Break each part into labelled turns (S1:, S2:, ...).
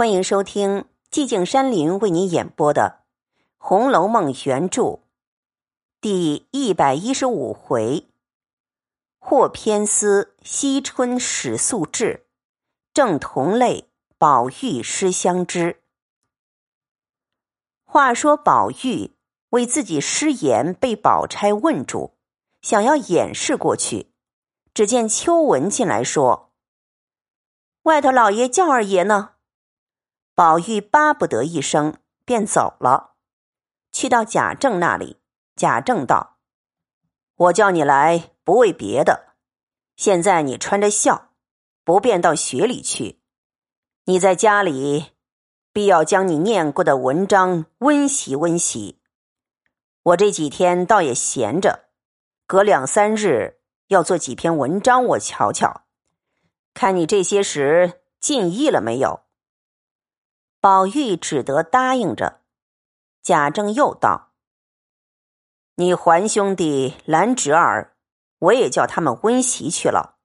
S1: 欢迎收听寂静山林为您演播的《红楼梦》原著第一百一十五回：或偏私惜春始素志，正同类宝玉失相知。话说宝玉为自己失言被宝钗问住，想要掩饰过去，只见秋文进来说：“外头老爷叫二爷呢。”宝玉巴不得一声，便走了，去到贾政那里。贾政道：“我叫你来，不为别的。现在你穿着孝，不便到学里去。你在家里，必要将你念过的文章温习温习。我这几天倒也闲着，隔两三日要做几篇文章，我瞧瞧，看你这些时尽意了没有。”宝玉只得答应着。贾政又道：“你还兄弟、兰侄儿，我也叫他们温习去了。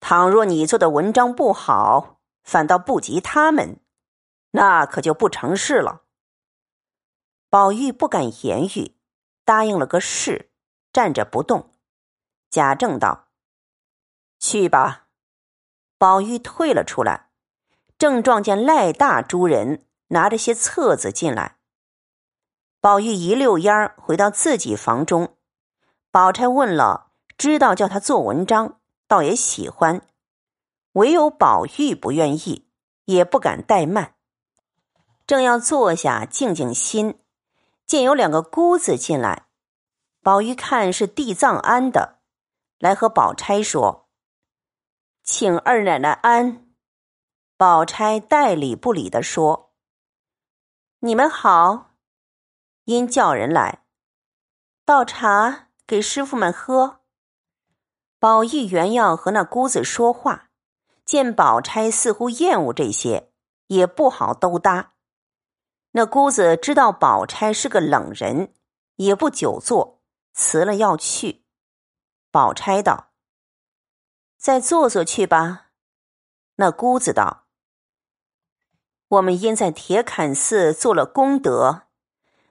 S1: 倘若你做的文章不好，反倒不及他们，那可就不成事了。”宝玉不敢言语，答应了个是，站着不动。贾政道：“去吧。”宝玉退了出来。正撞见赖大诸人拿着些册子进来，宝玉一溜烟儿回到自己房中。宝钗问了，知道叫他做文章，倒也喜欢，唯有宝玉不愿意，也不敢怠慢。正要坐下静静心，见有两个姑子进来，宝玉看是地藏庵的，来和宝钗说：“请二奶奶安。”宝钗代理不理的说：“你们好，因叫人来倒茶给师傅们喝。”宝玉原要和那姑子说话，见宝钗似乎厌恶这些，也不好兜搭。那姑子知道宝钗是个冷人，也不久坐，辞了要去。宝钗道：“再坐坐去吧。”那姑子道。我们因在铁槛寺做了功德，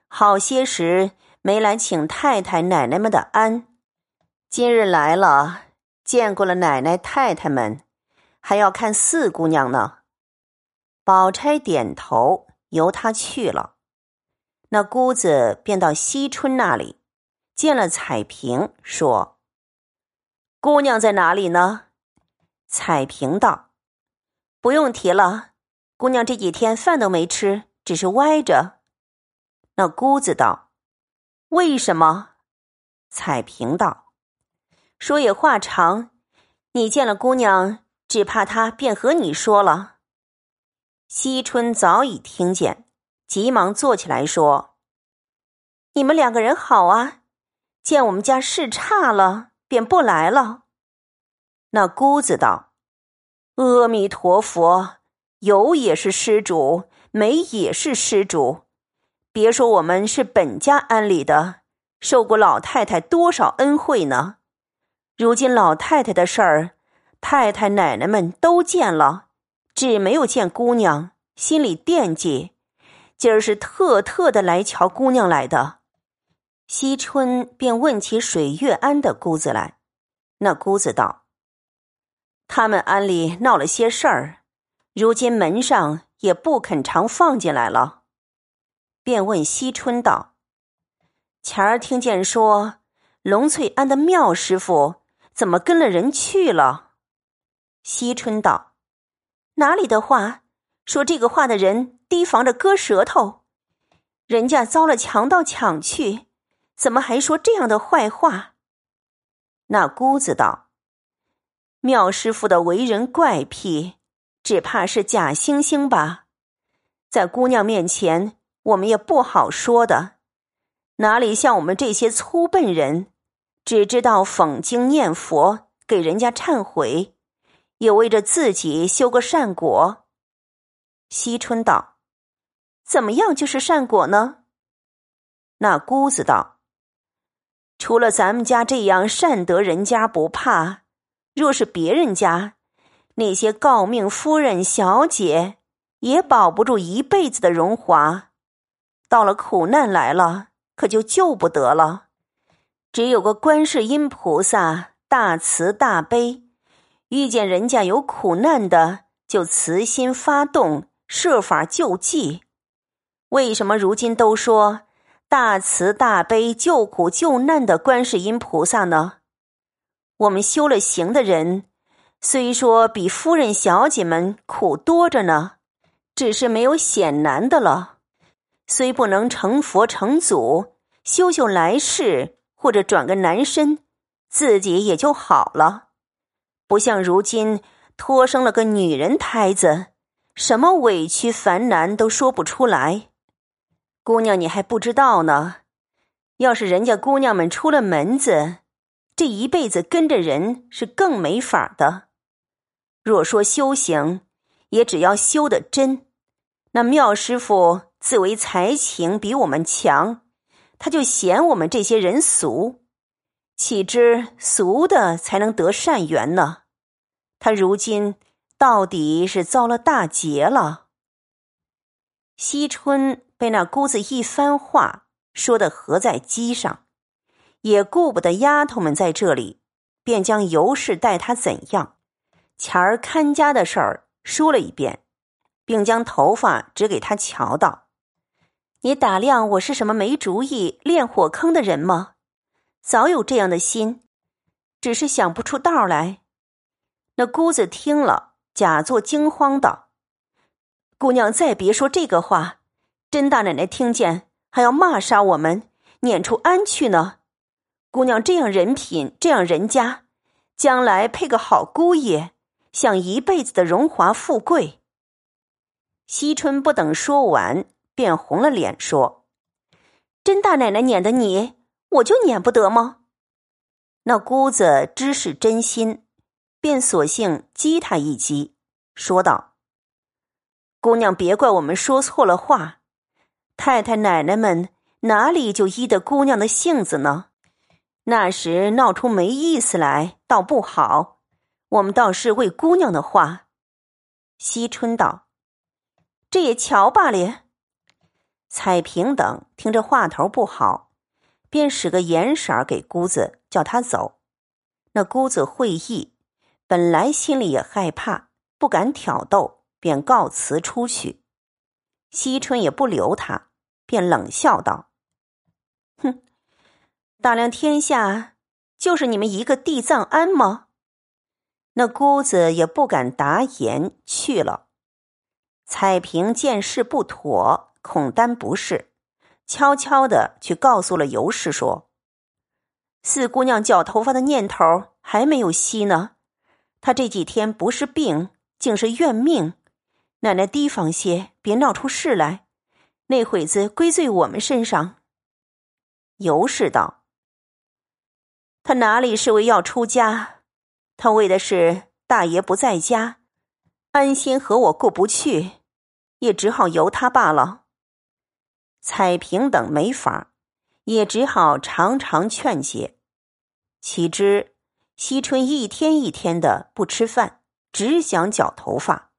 S1: 好些时没来请太太奶奶们的安。今日来了，见过了奶奶太太们，还要看四姑娘呢。宝钗点头，由他去了。那姑子便到惜春那里，见了彩萍，说：“姑娘在哪里呢？”彩萍道：“不用提了。”姑娘这几天饭都没吃，只是歪着。那姑子道：“为什么？”彩萍道：“说也话长，你见了姑娘，只怕她便和你说了。”惜春早已听见，急忙坐起来说：“你们两个人好啊，见我们家事差了，便不来了。”那姑子道：“阿弥陀佛。”有也是施主，没也是施主。别说我们是本家安里的，受过老太太多少恩惠呢？如今老太太的事儿，太太奶奶们都见了，只没有见姑娘，心里惦记。今儿是特特的来瞧姑娘来的。惜春便问起水月庵的姑子来，那姑子道：“他们庵里闹了些事儿。”如今门上也不肯常放进来了，便问惜春道：“前儿听见说龙翠庵的妙师傅怎么跟了人去了？”惜春道：“哪里的话？说这个话的人提防着割舌头，人家遭了强盗抢去，怎么还说这样的坏话？”那姑子道：“妙师傅的为人怪癖。”只怕是假惺惺吧，在姑娘面前，我们也不好说的。哪里像我们这些粗笨人，只知道讽经念佛，给人家忏悔，也为着自己修个善果。惜春道：“怎么样就是善果呢？”那姑子道：“除了咱们家这样善德人家不怕，若是别人家……”那些诰命夫人、小姐，也保不住一辈子的荣华。到了苦难来了，可就救不得了。只有个观世音菩萨大慈大悲，遇见人家有苦难的，就慈心发动，设法救济。为什么如今都说大慈大悲、救苦救难的观世音菩萨呢？我们修了行的人，虽说比夫人、小姐们苦多着呢，只是没有险难的了。虽不能成佛成祖，修修来世。或者转个男身，自己也就好了。不像如今托生了个女人胎子，什么委屈烦难都说不出来。姑娘，你还不知道呢。要是人家姑娘们出了门子，这一辈子跟着人是更没法的。若说修行，也只要修的真。那妙师傅自为才情比我们强。他就嫌我们这些人俗，岂知俗的才能得善缘呢？他如今到底是遭了大劫了。惜春被那姑子一番话说的合在机上，也顾不得丫头们在这里，便将尤氏待他怎样，前儿看家的事儿说了一遍，并将头发指给他瞧道。你打量我是什么没主意、练火坑的人吗？早有这样的心，只是想不出道来。那姑子听了，假作惊慌道：“姑娘再别说这个话，甄大奶奶听见还要骂杀我们，撵出安去呢。姑娘这样人品，这样人家，将来配个好姑爷，想一辈子的荣华富贵。”惜春不等说完。便红了脸说：“甄大奶奶撵的你，我就撵不得吗？”那姑子知是真心，便索性激他一激，说道：“姑娘别怪我们说错了话，太太奶奶们哪里就依得姑娘的性子呢？那时闹出没意思来，倒不好。我们倒是为姑娘的话。”惜春道：“这也瞧罢了。”彩萍等听这话头不好，便使个眼色儿给姑子，叫他走。那姑子会意，本来心里也害怕，不敢挑逗，便告辞出去。惜春也不留他，便冷笑道：“哼，大量天下，就是你们一个地藏庵吗？”那姑子也不敢答言，去了。彩萍见事不妥。恐担不是，悄悄的去告诉了尤氏说：“四姑娘绞头发的念头还没有息呢。她这几天不是病，竟是怨命。奶奶提防些，别闹出事来。那会子归罪我们身上。”尤氏道：“他哪里是为要出家？他为的是大爷不在家，安心和我过不去，也只好由他罢了。”彩萍等没法，也只好常常劝解。岂知惜春一天一天的不吃饭，只想绞头发。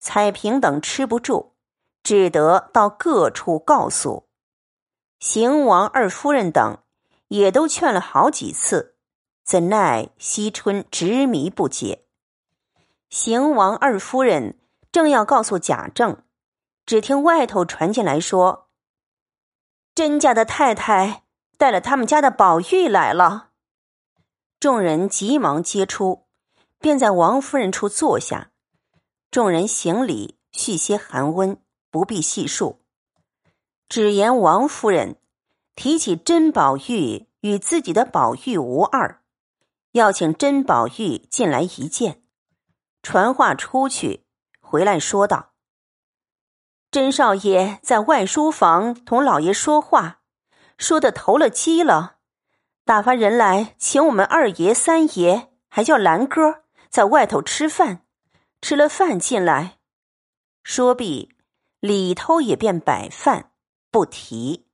S1: 彩萍等吃不住，只得到各处告诉。邢王二夫人等也都劝了好几次，怎奈惜春执迷不解。邢王二夫人正要告诉贾政，只听外头传进来说。甄家的太太带了他们家的宝玉来了，众人急忙接出，便在王夫人处坐下。众人行礼，续些寒温，不必细数。只言王夫人提起甄宝玉与自己的宝玉无二，要请甄宝玉进来一见。传话出去，回来说道。甄少爷在外书房同老爷说话，说的投了机了，打发人来请我们二爷、三爷，还叫兰哥在外头吃饭。吃了饭进来，说毕，里头也便摆饭，不提。